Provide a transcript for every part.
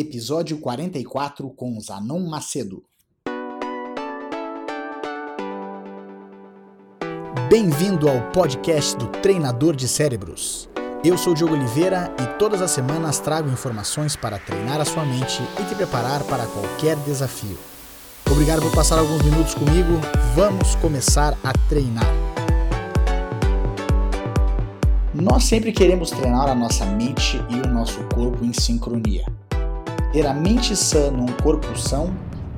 episódio 44 com Zanon Macedo. Bem-vindo ao podcast do Treinador de Cérebros. Eu sou Diogo Oliveira e todas as semanas trago informações para treinar a sua mente e te preparar para qualquer desafio. Obrigado por passar alguns minutos comigo. Vamos começar a treinar. Nós sempre queremos treinar a nossa mente e o nosso corpo em sincronia. Ter a mente sã num corpo são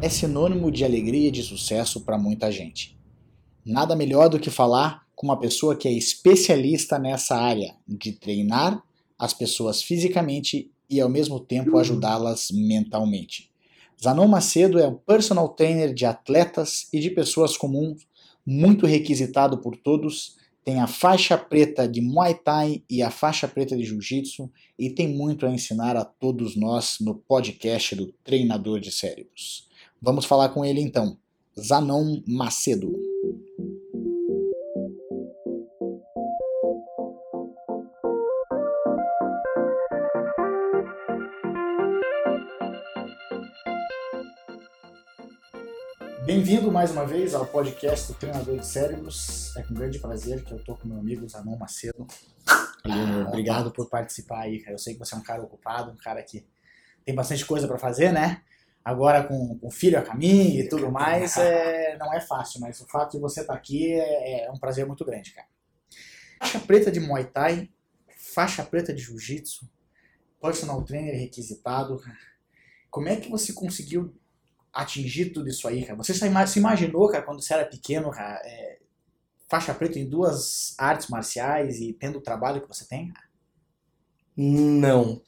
é sinônimo de alegria e de sucesso para muita gente. Nada melhor do que falar com uma pessoa que é especialista nessa área de treinar as pessoas fisicamente e ao mesmo tempo ajudá-las mentalmente. Zanon Macedo é um personal trainer de atletas e de pessoas comuns, muito requisitado por todos tem a faixa preta de Muay Thai e a faixa preta de Jiu-Jitsu e tem muito a ensinar a todos nós no podcast do Treinador de Cérebros. Vamos falar com ele então. Zanon Macedo. Bem-vindo mais uma vez ao podcast do Treinador de Cérebros. É com grande prazer que eu tô com meu amigo Zanon Macedo. Obrigado por participar aí, cara. Eu sei que você é um cara ocupado, um cara que tem bastante coisa para fazer, né? Agora com, com filho a caminho e tudo mais, é, não é fácil, mas o fato de você estar tá aqui é, é um prazer muito grande, cara. Faixa preta de Muay Thai, faixa preta de Jiu-Jitsu, personal trainer requisitado. Como é que você conseguiu atingir tudo isso aí, cara? Você se imaginou, cara, quando você era pequeno, cara, é, faixa preta em duas artes marciais e tendo o trabalho que você tem? Não.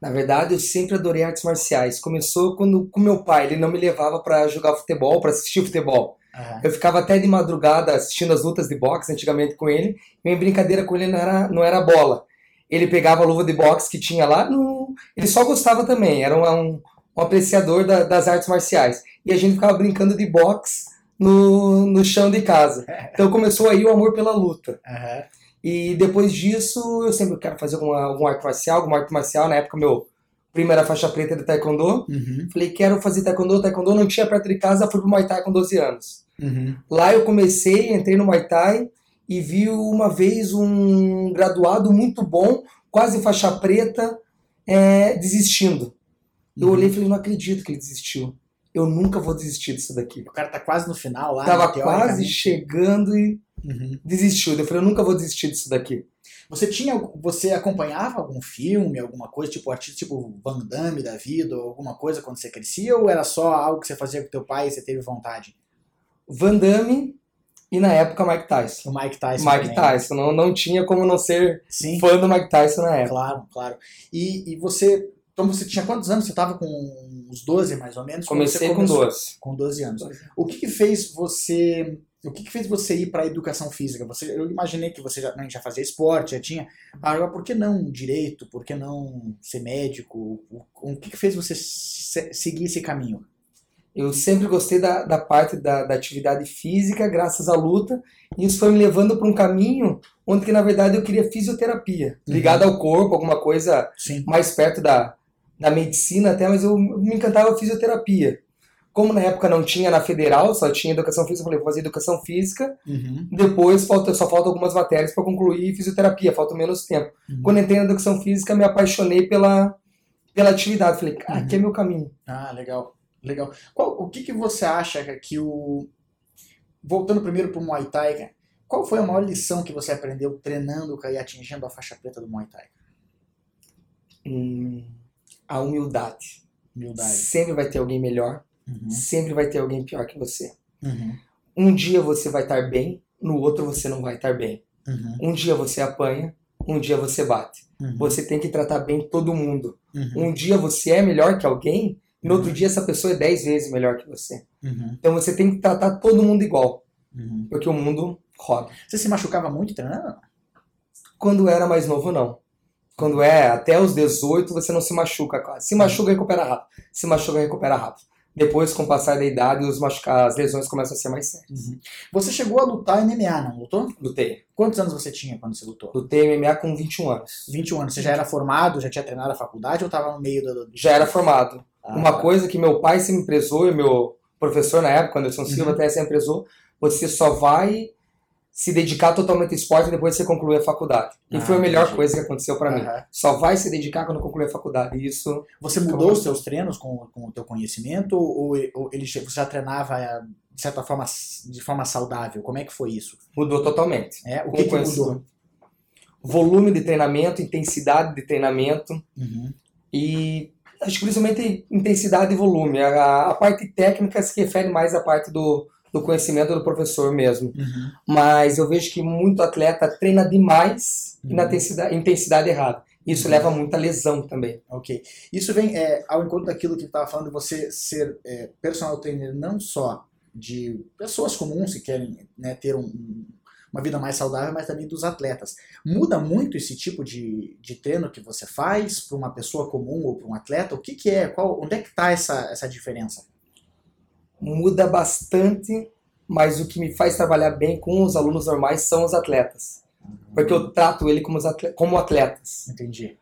Na verdade, eu sempre adorei artes marciais. Começou quando com meu pai, ele não me levava para jogar futebol, para assistir futebol. Uhum. Eu ficava até de madrugada assistindo as lutas de boxe antigamente com ele. Minha brincadeira com ele não era, não era bola. Ele pegava a luva de boxe que tinha lá, no... ele só gostava também. Era um, um apreciador da, das artes marciais. E a gente ficava brincando de boxe no, no chão de casa. Então começou aí o amor pela luta. Uhum. E depois disso, eu sempre quero fazer alguma, alguma arte marcial, alguma arte marcial. Na época, meu primeira faixa preta de taekwondo. Uhum. Falei, quero fazer taekwondo. Taekwondo não tinha perto de casa, fui pro Muay Thai com 12 anos. Uhum. Lá eu comecei, entrei no Muay Thai e vi uma vez um graduado muito bom, quase faixa preta, é, desistindo. Eu uhum. olhei e falei, não acredito que ele desistiu. Eu nunca vou desistir disso daqui. O cara tá quase no final lá. Tava né, quase chegando e uhum. desistiu. Eu falei, eu nunca vou desistir disso daqui. Você tinha, você acompanhava algum filme, alguma coisa, tipo artista, tipo Van Damme da vida, ou alguma coisa quando você crescia, ou era só algo que você fazia com teu pai e você teve vontade? Van Damme e na época Mike Tyson. O Mike Tyson. Mike também. Tyson, não, não tinha como não ser Sim. fã do Mike Tyson na época. Claro, claro. E, e você então você tinha quantos anos? Você estava com uns 12 mais ou menos? Comecei com 12. Com 12 anos. O que, que fez você. O que, que fez você ir para a educação física? Você, eu imaginei que você já, né, já fazia esporte, já tinha. Agora, por que não direito? Por que não ser médico? O, o que, que fez você se, seguir esse caminho? Eu sempre gostei da, da parte da, da, atividade física, graças à luta, e isso foi me levando para um caminho onde, que, na verdade, eu queria fisioterapia, uhum. ligada ao corpo, alguma coisa Sim. mais perto da, da medicina até, mas eu me encantava a fisioterapia. Como na época não tinha na federal, só tinha educação física, eu falei, vou fazer educação física. Uhum. Depois falta, só falta algumas matérias para concluir fisioterapia, falta menos tempo. Uhum. Quando entrei na educação física, me apaixonei pela, pela atividade. Falei, ah, uhum. aqui é meu caminho. Ah, legal. Legal. Qual, o que, que você acha que o. Voltando primeiro para o Muay Thai, qual foi a maior lição que você aprendeu treinando e atingindo a faixa preta do Muay Thai? Hum a humildade. Humildade. Sempre vai ter alguém melhor, uhum. sempre vai ter alguém pior que você. Uhum. Um dia você vai estar bem, no outro você não vai estar bem. Uhum. Um dia você apanha, um dia você bate. Uhum. Você tem que tratar bem todo mundo. Uhum. Um dia você é melhor que alguém, no outro uhum. dia essa pessoa é dez vezes melhor que você. Então você tem que tratar todo mundo igual. Porque o mundo roda. Você se machucava muito treinando? Quando era mais novo, não. Quando é até os 18, você não se machuca quase. Se machuca, recupera rápido. Se machuca, recupera rápido. Depois, com o passar da idade, os as lesões começam a ser mais sérias. Uhum. Você chegou a lutar MMA, não lutou? Lutei. Quantos anos você tinha quando você lutou? Lutei MMA com 21 anos. 21 anos. Você já era formado, já tinha treinado a faculdade ou estava no meio do... Já era formado. Ah, Uma tá. coisa que meu pai sempre prezou e meu professor na época, Anderson Silva, uhum. até sempre prezou, você só vai se dedicar totalmente ao esporte depois que você concluir a faculdade. E ah, foi a melhor entendi. coisa que aconteceu para uhum. mim. Só vai se dedicar quando concluir a faculdade. E isso. Você mudou os seus treinos com, com o teu conhecimento ou, ou ele você já treinava eh, de certa forma de forma saudável? Como é que foi isso? Mudou totalmente. É, o que, que mudou? Volume de treinamento, intensidade de treinamento uhum. e acho que principalmente intensidade e volume. A, a parte técnica se refere mais à parte do do conhecimento do professor mesmo. Uhum. Mas eu vejo que muito atleta treina demais uhum. e na intensidade, intensidade errada. Isso uhum. leva a muita lesão também. Ok. Isso vem é, ao encontro daquilo que estava falando de você ser é, personal trainer não só de pessoas comuns que querem né, ter um, uma vida mais saudável, mas também dos atletas. Muda muito esse tipo de, de treino que você faz para uma pessoa comum ou para um atleta? O que, que é? Qual, onde é que está essa, essa diferença? Muda bastante, mas o que me faz trabalhar bem com os alunos normais são os atletas. Porque eu trato ele como, atletas, como atletas. Entendi.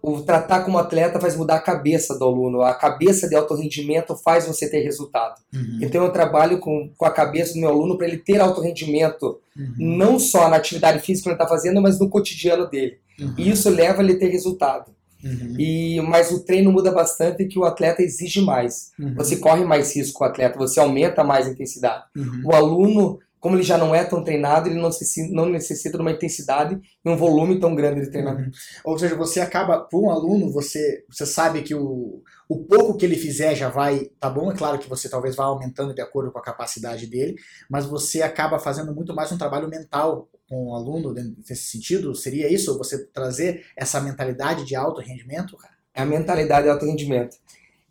O tratar como atleta faz mudar a cabeça do aluno. A cabeça de alto rendimento faz você ter resultado. Uhum. Então eu trabalho com, com a cabeça do meu aluno para ele ter alto rendimento, uhum. não só na atividade física que ele está fazendo, mas no cotidiano dele. Uhum. E isso leva ele a ter resultado. Uhum. E, mas o treino muda bastante que o atleta exige mais. Uhum. Você corre mais risco com o atleta, você aumenta mais a intensidade. Uhum. O aluno, como ele já não é tão treinado, ele não necessita, não necessita de uma intensidade e um volume tão grande de treinamento. Uhum. Ou seja, você acaba, para um aluno, você, você sabe que o, o pouco que ele fizer já vai, tá bom? É claro que você talvez vá aumentando de acordo com a capacidade dele, mas você acaba fazendo muito mais um trabalho mental com o aluno nesse sentido? Seria isso? Você trazer essa mentalidade de alto rendimento, cara? É a mentalidade de alto rendimento.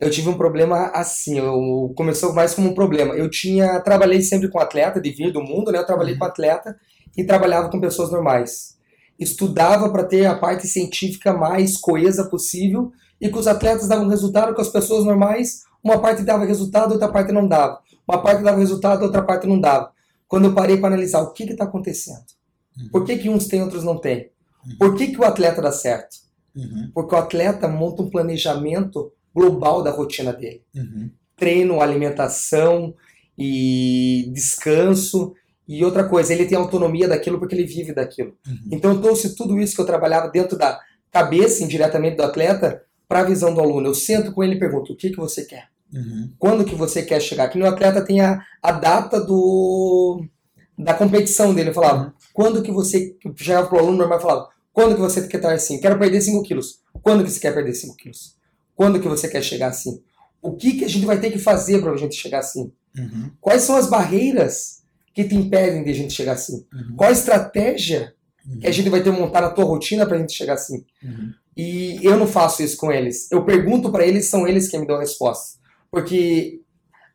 Eu tive um problema assim, eu começou mais como um problema. Eu tinha trabalhei sempre com atleta de vir do mundo, né? Eu trabalhei uhum. com atleta e trabalhava com pessoas normais. Estudava para ter a parte científica mais coesa possível e que os atletas davam resultado com as pessoas normais, uma parte dava resultado, outra parte não dava. Uma parte dava resultado, outra parte não dava. Quando eu parei para analisar o que está acontecendo, Uhum. Por que, que uns têm, outros não têm? Uhum. Por que, que o atleta dá certo? Uhum. Porque o atleta monta um planejamento global da rotina dele. Uhum. Treino, alimentação e descanso. E outra coisa, ele tem autonomia daquilo porque ele vive daquilo. Uhum. Então eu trouxe tudo isso que eu trabalhava dentro da cabeça, indiretamente do atleta, para a visão do aluno. Eu sento com ele e pergunto, o que, que você quer? Uhum. Quando que você quer chegar? Que no atleta tem a, a data do da competição dele. Eu falava, quando que você. Chegava pro aluno normal e falava, quando que você quer estar assim? Quero perder 5 quilos. Quando que você quer perder 5 quilos? Quando que você quer chegar assim? O que, que a gente vai ter que fazer para a gente chegar assim? Uhum. Quais são as barreiras que te impedem de a gente chegar assim? Uhum. Qual a estratégia uhum. que a gente vai ter que montar na tua rotina para a gente chegar assim? Uhum. E eu não faço isso com eles. Eu pergunto para eles, são eles que me dão a resposta. Porque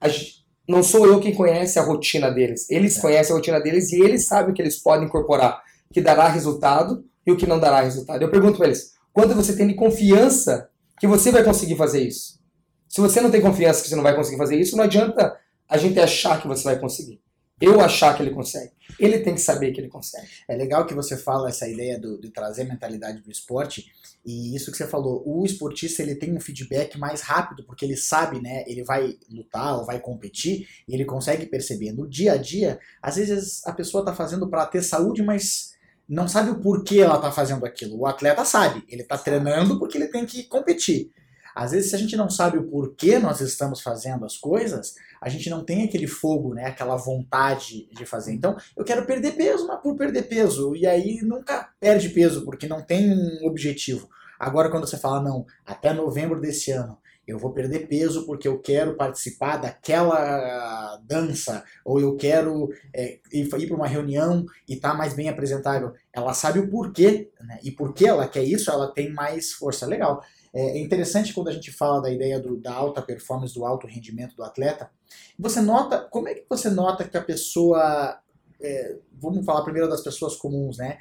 a gente, não sou eu quem conhece a rotina deles. Eles é. conhecem a rotina deles e eles sabem o que eles podem incorporar, que dará resultado e o que não dará resultado. Eu pergunto para eles: quanto você tem de confiança que você vai conseguir fazer isso? Se você não tem confiança que você não vai conseguir fazer isso, não adianta a gente achar que você vai conseguir eu achar que ele consegue. Ele tem que saber que ele consegue. É legal que você fala essa ideia do, de trazer mentalidade do esporte e isso que você falou, o esportista ele tem um feedback mais rápido porque ele sabe, né? Ele vai lutar ou vai competir e ele consegue perceber no dia a dia. Às vezes a pessoa está fazendo para ter saúde, mas não sabe o porquê ela está fazendo aquilo. O atleta sabe, ele está treinando porque ele tem que competir. Às vezes, se a gente não sabe o porquê nós estamos fazendo as coisas, a gente não tem aquele fogo, né? Aquela vontade de fazer. Então, eu quero perder peso, mas por perder peso. E aí nunca perde peso, porque não tem um objetivo. Agora, quando você fala, não, até novembro desse ano, eu vou perder peso porque eu quero participar daquela dança, ou eu quero é, ir, para uma reunião e estar tá mais bem apresentável. Ela sabe o porquê, né? e porque ela quer isso, ela tem mais força. Legal. É, é interessante quando a gente fala da ideia do, da alta performance, do alto rendimento do atleta. Você nota, como é que você nota que a pessoa, é, vamos falar primeiro das pessoas comuns, né?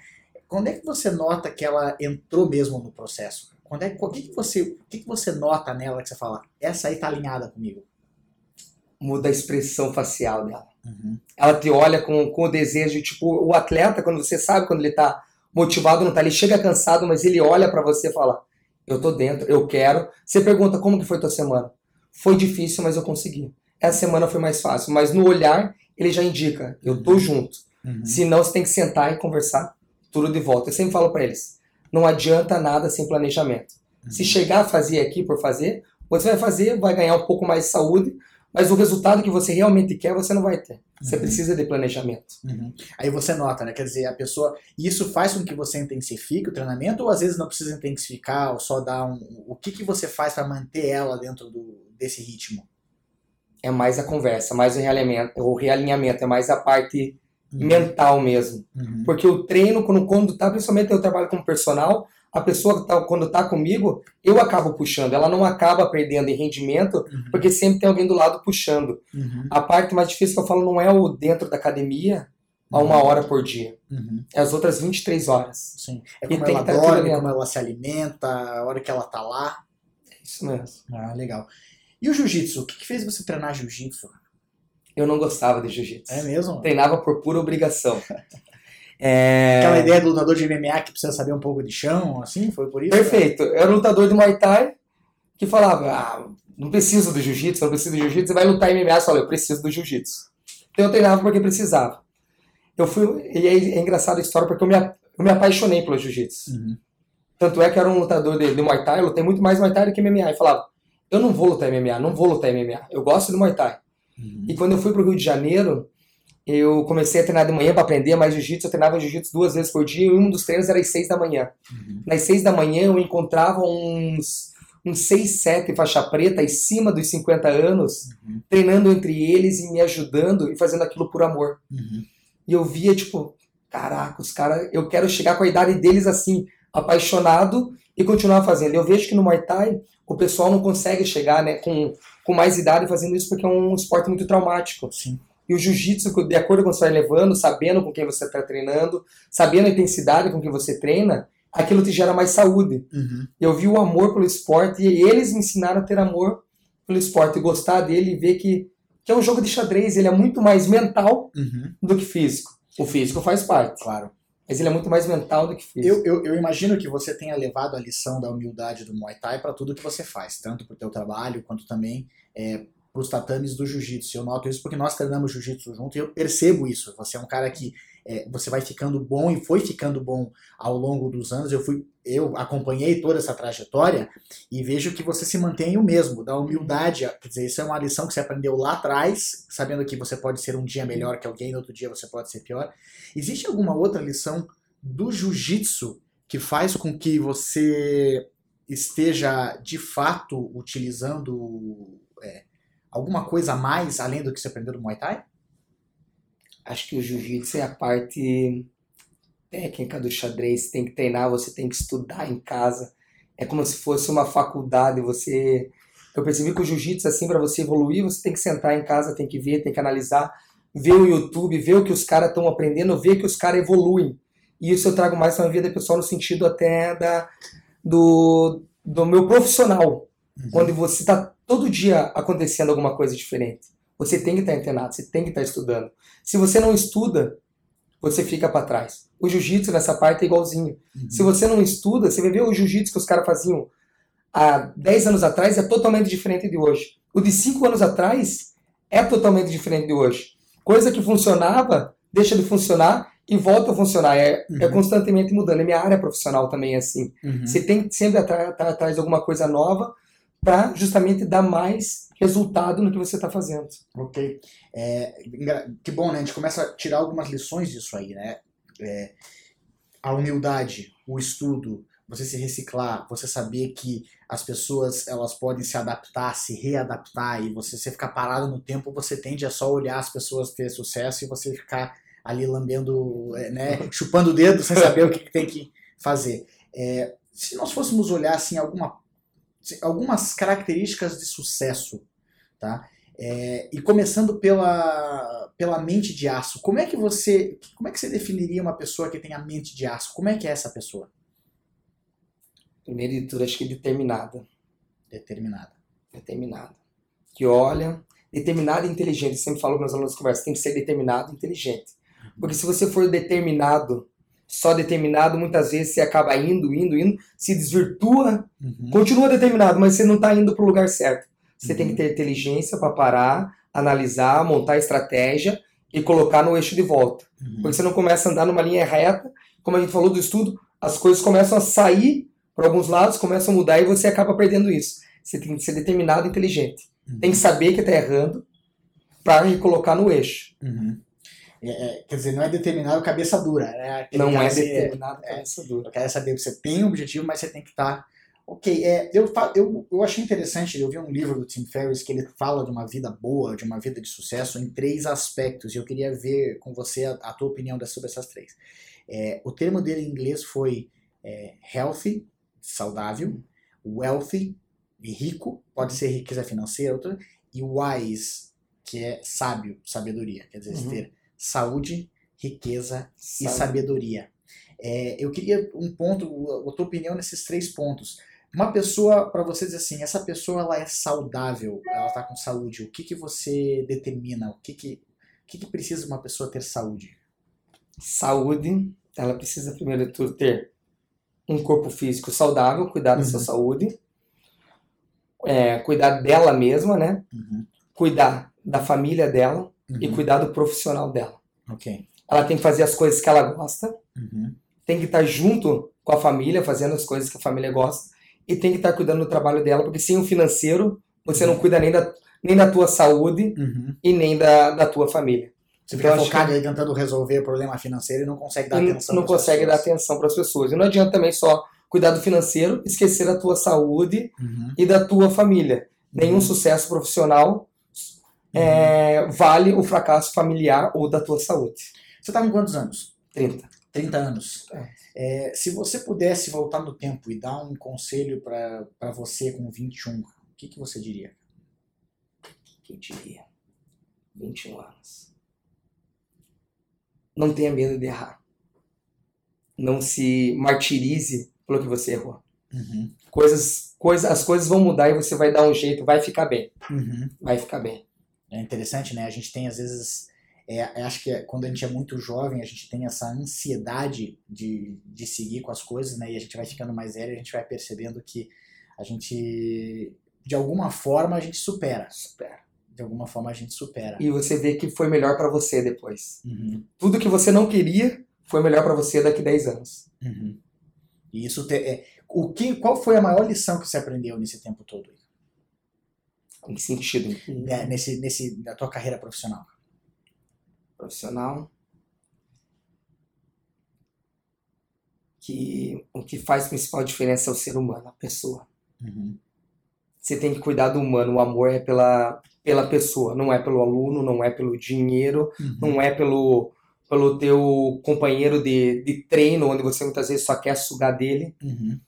Quando é que você nota que ela entrou mesmo no processo? Quando é, o que, que, você, o que, que você nota nela que você fala, essa aí tá alinhada comigo? muda a expressão facial dela. Uhum. Ela te olha com, com o desejo, tipo, o atleta, quando você sabe quando ele tá motivado, não tá, ele chega cansado, mas ele olha para você e fala: Eu tô dentro, eu quero. Você pergunta como que foi tua semana? Foi difícil, mas eu consegui. Essa semana foi mais fácil, mas no olhar ele já indica: Eu tô junto. Uhum. Senão você tem que sentar e conversar tudo de volta. Eu sempre falo para eles: Não adianta nada sem planejamento. Uhum. Se chegar a fazer aqui por fazer, você vai fazer, vai ganhar um pouco mais de saúde, mas o resultado que você realmente quer, você não vai ter. Você uhum. precisa de planejamento. Uhum. Aí você nota, né? Quer dizer, a pessoa. Isso faz com que você intensifique o treinamento, ou às vezes não precisa intensificar, ou só dar um. O que, que você faz para manter ela dentro do, desse ritmo? É mais a conversa, mais o realinhamento, o realinhamento, é mais a parte uhum. mental mesmo. Uhum. Porque o treino, quando, quando tá, principalmente eu trabalho como personal, a pessoa tá, quando está comigo, eu acabo puxando. Ela não acaba perdendo em rendimento, uhum. porque sempre tem alguém do lado puxando. Uhum. A parte mais difícil que eu falo não é o dentro da academia, a uma uhum. hora por dia. Uhum. É as outras 23 horas. Sim. É como e ela dorme, como ela se alimenta, a hora que ela tá lá. É isso mesmo. Ah, legal. E o jiu-jitsu? O que, que fez você treinar jiu-jitsu? Eu não gostava de jiu-jitsu. É mesmo? Treinava por pura obrigação. É... Aquela ideia do lutador de MMA que precisa saber um pouco de chão, assim, foi por isso? Perfeito. Eu era um lutador de Muay Thai que falava, ah, não preciso do jiu-jitsu, não preciso do jiu-jitsu, você vai lutar em MMA, fala, eu preciso do jiu-jitsu. Então eu treinava porque precisava. Eu fui, e é, é engraçada a história porque eu me, eu me apaixonei pelo jiu-jitsu. Uhum. Tanto é que eu era um lutador de, de Muay Thai, eu lutei muito mais Muay Thai do que MMA. E falava, eu não vou lutar MMA, não vou lutar MMA, eu gosto de Muay Thai. Uhum. E quando eu fui pro Rio de Janeiro, eu comecei a treinar de manhã para aprender mais jiu-jitsu. Eu treinava jiu-jitsu duas vezes por dia e um dos treinos era às seis da manhã. Uhum. Nas seis da manhã eu encontrava uns, uns seis, sete faixa preta acima dos 50 anos, uhum. treinando entre eles e me ajudando e fazendo aquilo por amor. Uhum. E eu via, tipo, caraca, os caras, eu quero chegar com a idade deles assim, apaixonado e continuar fazendo. Eu vejo que no Muay Thai o pessoal não consegue chegar né, com, com mais idade fazendo isso porque é um esporte muito traumático. Sim. E o jiu-jitsu, de acordo com você vai levando, sabendo com quem você está treinando, sabendo a intensidade com que você treina, aquilo te gera mais saúde. Uhum. Eu vi o amor pelo esporte e eles me ensinaram a ter amor pelo esporte, gostar dele e ver que, que é um jogo de xadrez, ele é muito mais mental uhum. do que físico. O físico faz parte. Claro. Mas ele é muito mais mental do que físico. Eu, eu, eu imagino que você tenha levado a lição da humildade do Muay Thai para tudo que você faz, tanto para o teu trabalho quanto também é, para os tatames do jiu-jitsu. Eu noto isso porque nós treinamos jiu-jitsu junto e eu percebo isso. Você é um cara que é, você vai ficando bom e foi ficando bom ao longo dos anos. Eu fui, eu acompanhei toda essa trajetória e vejo que você se mantém o mesmo, da humildade. Quer dizer, isso é uma lição que você aprendeu lá atrás, sabendo que você pode ser um dia melhor que alguém, no outro dia você pode ser pior. Existe alguma outra lição do jiu-jitsu que faz com que você esteja de fato utilizando é, alguma coisa a mais além do que você aprendeu no Muay Thai? Acho que o jiu-jitsu é a parte técnica do xadrez. Você tem que treinar, você tem que estudar em casa. É como se fosse uma faculdade. Você, eu percebi que o jiu-jitsu assim para você evoluir, você tem que sentar em casa, tem que ver, tem que analisar, ver o YouTube, ver o que os caras estão aprendendo, ver que os caras evoluem. E isso eu trago mais na minha vida pessoal no sentido até da do, do meu profissional. Uhum. Quando você está todo dia acontecendo alguma coisa diferente. Você tem que estar antenado, você tem que estar estudando. Se você não estuda, você fica para trás. O jiu-jitsu nessa parte é igualzinho. Uhum. Se você não estuda, você vai ver o jiu-jitsu que os caras faziam há 10 anos atrás é totalmente diferente de hoje. O de 5 anos atrás é totalmente diferente de hoje. Coisa que funcionava, deixa de funcionar e volta a funcionar. É, é uhum. é constantemente mudando. A minha área profissional também é assim. Uhum. Você tem que sempre estar atrás de alguma coisa nova para justamente dar mais resultado no que você está fazendo. Ok. É, que bom, né? A gente começa a tirar algumas lições disso aí, né? É, a humildade, o estudo, você se reciclar, você saber que as pessoas elas podem se adaptar, se readaptar e você se ficar parado no tempo, você tende a só olhar as pessoas ter sucesso e você ficar ali lambendo, é, né, chupando o dedo sem saber o que tem que fazer. É, se nós fôssemos olhar assim alguma algumas características de sucesso, tá? É, e começando pela, pela mente de aço, como é que você como é que você definiria uma pessoa que tem a mente de aço? Como é que é essa pessoa? Primeiro de tudo, acho que determinada. Determinada. Determinada. Que olha, Determinado e inteligente. Eu sempre falo com meus alunos de conversa, tem que ser determinado e inteligente. Porque se você for determinado, só determinado, muitas vezes você acaba indo, indo, indo, se desvirtua, uhum. continua determinado, mas você não está indo para o lugar certo. Você uhum. tem que ter inteligência para parar, analisar, montar estratégia e colocar no eixo de volta. Uhum. Porque você não começa a andar numa linha reta, como a gente falou do estudo, as coisas começam a sair para alguns lados, começam a mudar e você acaba perdendo isso. Você tem que ser determinado e inteligente. Uhum. Tem que saber que está errando para recolocar no eixo. Uhum. É, é, quer dizer, não é determinado cabeça dura. Né? Não é determinado é, cabeça dura. Eu quero saber que você tem um objetivo, mas você tem que estar. Tá... Ok, é, eu, eu, eu achei interessante, eu vi um livro do Tim Ferriss que ele fala de uma vida boa, de uma vida de sucesso em três aspectos, e eu queria ver com você a, a tua opinião sobre essas três. É, o termo dele em inglês foi é, healthy, saudável, wealthy, rico, pode ser riqueza financeira, outra, e wise, que é sábio, sabedoria, quer dizer, uhum. ter saúde, riqueza Sabe. e sabedoria. É, eu queria um ponto, a tua opinião nesses três pontos. Uma pessoa, para você dizer assim, essa pessoa ela é saudável, ela está com saúde, o que, que você determina? O que, que, o que, que precisa uma pessoa ter saúde? Saúde, ela precisa primeiro de tudo ter um corpo físico saudável, cuidar da sua uhum. saúde, é, cuidar dela mesma, né? Uhum. Cuidar da família dela uhum. e cuidar do profissional dela. Ok. Ela tem que fazer as coisas que ela gosta, uhum. tem que estar junto com a família, fazendo as coisas que a família gosta, e tem que estar cuidando do trabalho dela, porque sem o financeiro, você não cuida nem da, nem da tua saúde uhum. e nem da, da tua família. Você fica então, focado que... aí tentando resolver o problema financeiro e não consegue dar atenção Não consegue dar atenção para as pessoas. E não adianta também só cuidar do financeiro, esquecer da tua saúde uhum. e da tua família. Nenhum uhum. sucesso profissional é, vale o fracasso familiar ou da tua saúde. Você está com quantos anos? 30. 30 anos. É. se você pudesse voltar no tempo e dar um conselho para você com 21, o que, que você diria? O que eu diria? 21 anos. Não tenha medo de errar. Não se martirize pelo que você errou. Uhum. Coisas, coisa, as coisas vão mudar e você vai dar um jeito, vai ficar bem. Uhum. Vai ficar bem. É interessante, né? A gente tem, às vezes, é, acho que é, quando a gente é muito jovem, a gente tem essa ansiedade de, de seguir com as coisas, né? E a gente vai ficando mais velho, a gente vai percebendo que a gente, de alguma forma, a gente supera. Supera. De alguma forma a gente supera. E você vê que foi melhor para você depois. Uhum. Tudo que você não queria foi melhor para você daqui 10 anos. Uhum. E isso te, é, o que, qual foi a maior lição que você aprendeu nesse tempo todo? Em que sentido? É, nesse, nesse, na tua carreira profissional. Profissional. Que o que faz principal diferença é o ser humano, a pessoa. Uhum. Você tem que cuidar do humano. O amor é pela, pela pessoa, não é pelo aluno, não é pelo dinheiro, uhum. não é pelo, pelo teu companheiro de, de treino, onde você muitas vezes só quer sugar dele. Uhum.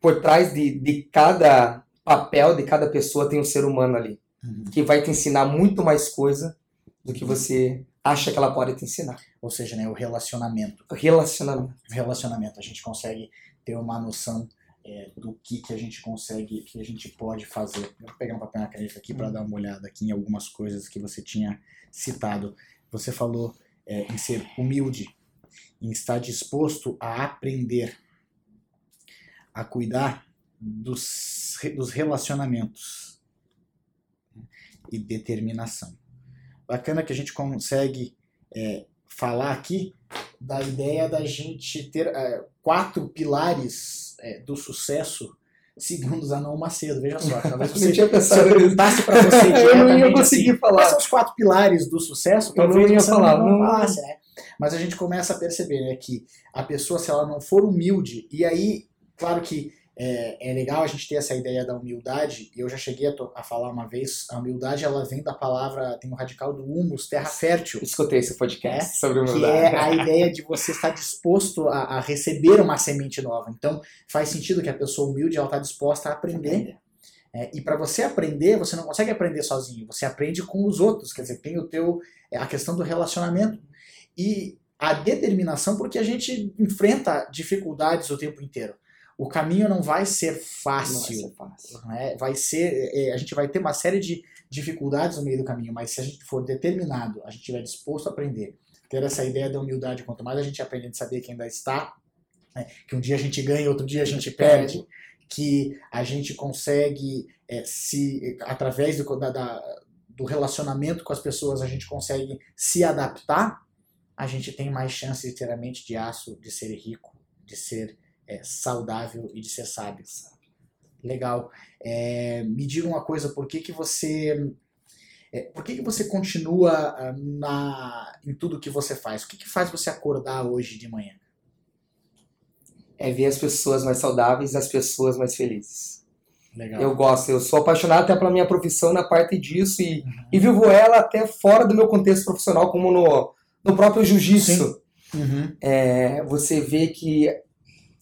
Por trás de, de cada papel de cada pessoa tem um ser humano ali, uhum. que vai te ensinar muito mais coisa do que você acha que ela pode te ensinar. Ou seja, né, o relacionamento. Relacionamento. Relacionamento. A gente consegue ter uma noção é, do que, que a gente consegue, que a gente pode fazer. vou pegar um papel na caneta aqui para uhum. dar uma olhada aqui em algumas coisas que você tinha citado. Você falou é, em ser humilde, em estar disposto a aprender, a cuidar dos, dos relacionamentos e determinação. Bacana que a gente consegue é, falar aqui da ideia da gente ter é, quatro pilares é, do sucesso segundo Zanon Macedo. Veja só, talvez você, se eu perguntasse para você eu não ia conseguir assim, falar. Quais são os quatro pilares do sucesso? Eu não ia falar. Não, não, falasse, né? Mas a gente começa a perceber né, que a pessoa, se ela não for humilde, e aí, claro que é, é, legal a gente ter essa ideia da humildade, e eu já cheguei a, a, falar uma vez, a humildade ela vem da palavra, tem o um radical do humus, terra fértil. Escutei esse podcast é, sobre humildade. Que é a ideia de você estar disposto a, a, receber uma semente nova. Então, faz sentido que a pessoa humilde ela está disposta a aprender. É, e para você aprender, você não consegue aprender sozinho, você aprende com os outros, quer dizer, tem o teu, é, a questão do relacionamento. E a determinação, porque a gente enfrenta dificuldades o tempo inteiro. O caminho não vai ser fácil. Não vai ser fácil. Né? Vai ser, é, a gente vai ter uma série de dificuldades no meio do caminho, mas se a gente for determinado, a gente estiver disposto a aprender, ter essa ideia da humildade, quanto mais a gente aprende a saber que ainda está, né? que um dia a gente ganha, outro dia a gente perde, que a gente consegue é, se através do, da, da, do relacionamento com as pessoas a gente consegue se adaptar, a gente tem mais chance de ter a mente de aço, de ser rico, de ser é, saudável e de ser sábio. Legal. É, me diga uma coisa, por que, que você. É, por que, que você continua ah, na, em tudo que você faz? O que, que faz você acordar hoje de manhã? É ver as pessoas mais saudáveis e as pessoas mais felizes. Legal. Eu gosto, eu sou apaixonado até pela minha profissão na parte disso e, uhum. e vivo ela até fora do meu contexto profissional, como no, no próprio jiu-jitsu. Uhum. É, você vê que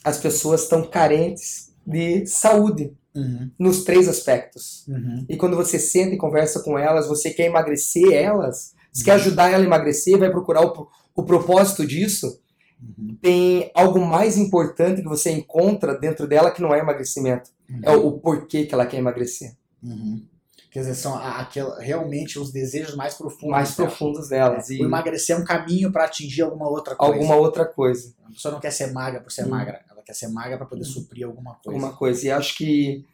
as pessoas estão carentes de saúde uhum. nos três aspectos. Uhum. E quando você senta e conversa com elas, você quer emagrecer elas, você quer ajudar ela a emagrecer, vai procurar o, o propósito disso. Uhum. Tem algo mais importante que você encontra dentro dela que não é emagrecimento. É o, o porquê que ela quer emagrecer. Uhum. Quer dizer, são aquela, realmente os desejos mais profundos. Mais profundos delas. É, e... O emagrecer é um caminho para atingir alguma outra coisa. Alguma outra coisa. A pessoa não quer ser magra por ser hum. magra quer ser magra para poder suprir alguma coisa. Alguma coisa. E acho que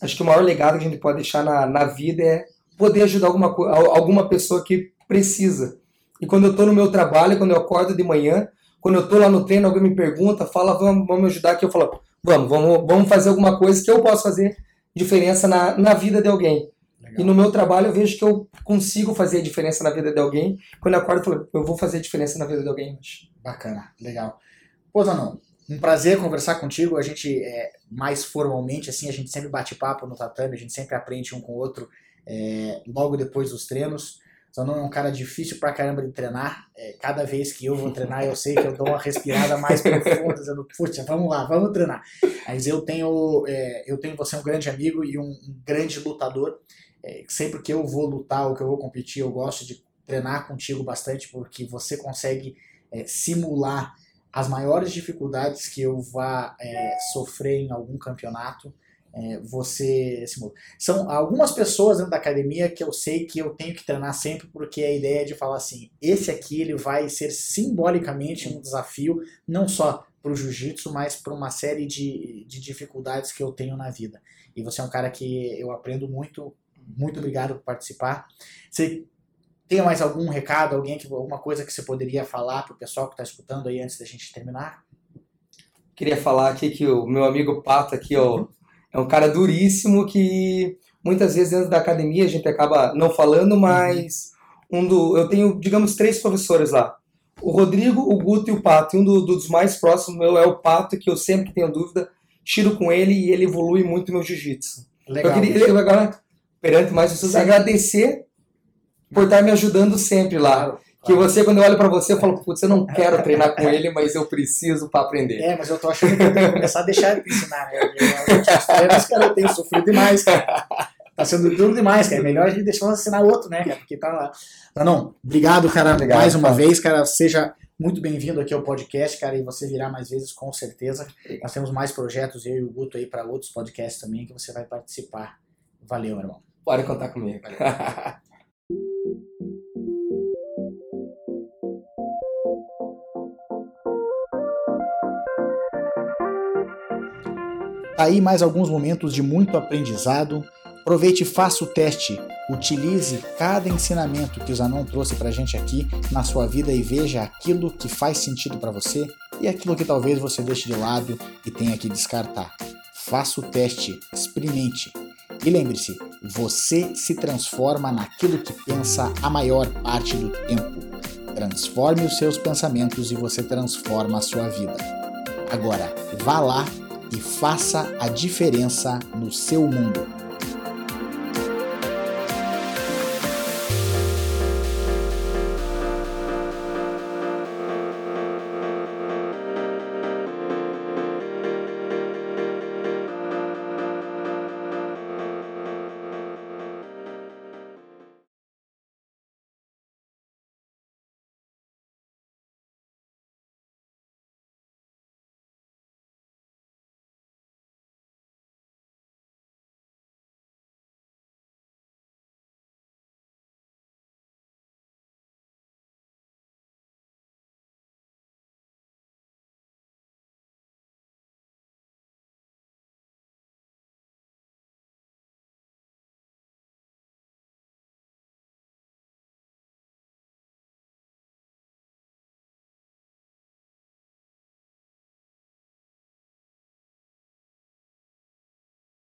acho que o maior legado que a gente pode deixar na, na vida é poder ajudar alguma, alguma pessoa que precisa. E quando eu estou no meu trabalho, quando eu acordo de manhã, quando eu estou lá no treino, alguém me pergunta, fala, vamos, vamos me ajudar aqui, eu falo, vamos, vamos, vamos fazer alguma coisa que eu possa fazer diferença na, na vida de alguém. Legal. E no meu trabalho eu vejo que eu consigo fazer a diferença na vida de alguém. Quando eu acordo, eu falo, eu vou fazer a diferença na vida de alguém hoje. Bacana, legal. Pô, não, um prazer conversar contigo. A gente, é, mais formalmente, assim, a gente sempre bate papo no tatame, a gente sempre aprende um com o outro é, logo depois dos treinos. Só não é um cara difícil pra caramba de treinar. É, cada vez que eu vou treinar, eu sei que eu dou uma respirada mais profunda, dizendo, putz, vamos lá, vamos treinar. Mas eu tenho, é, eu tenho você um grande amigo e um, um grande lutador. É, sempre que eu vou lutar ou que eu vou competir, eu gosto de treinar contigo bastante, porque você consegue é, simular as maiores dificuldades que eu vá é, sofrer em algum campeonato, é, você. São algumas pessoas dentro da academia que eu sei que eu tenho que treinar sempre, porque a ideia é de falar assim: esse aqui ele vai ser simbolicamente um desafio, não só para o jiu-jitsu, mas para uma série de, de dificuldades que eu tenho na vida. E você é um cara que eu aprendo muito. Muito obrigado por participar. Você tem mais algum recado, alguém que, alguma coisa que você poderia falar para o pessoal que está escutando aí antes da gente terminar? Queria falar aqui que o meu amigo Pato aqui, ó, é um cara duríssimo que muitas vezes dentro da academia a gente acaba não falando, mas um do, eu tenho, digamos, três professores lá. O Rodrigo, o Guto e o Pato. E um do, dos mais próximos meu é o Pato, que eu sempre que tenho dúvida, tiro com ele e ele evolui muito meu jiu-jitsu. Legal. Eu queria agora, perante mais pessoas, agradecer por estar me ajudando sempre lá. Claro, que você, quando eu olho para você, eu falo, putz, eu não quero treinar com ele, mas eu preciso para aprender. É, mas eu tô achando que eu tenho que começar a deixar ele ensinar, né? Os treinos, cara, eu tenho sofrido demais, cara. Tá sendo duro demais, cara. É melhor a gente deixar ensinar outro, né, cara? Porque tá lá. Não, não. Obrigado, cara, obrigado, mais uma cara. vez, cara. Seja muito bem-vindo aqui ao podcast, cara, e você virá mais vezes, com certeza. Nós temos mais projetos, eu e o Guto aí, para outros podcasts também, que você vai participar. Valeu, meu irmão. Pode contar comigo. Aí mais alguns momentos de muito aprendizado. Aproveite e faça o teste. Utilize cada ensinamento que o Zanon trouxe para gente aqui na sua vida e veja aquilo que faz sentido para você e aquilo que talvez você deixe de lado e tenha que descartar. Faça o teste, experimente. E lembre-se, você se transforma naquilo que pensa a maior parte do tempo. Transforme os seus pensamentos e você transforma a sua vida. Agora, vá lá e faça a diferença no seu mundo.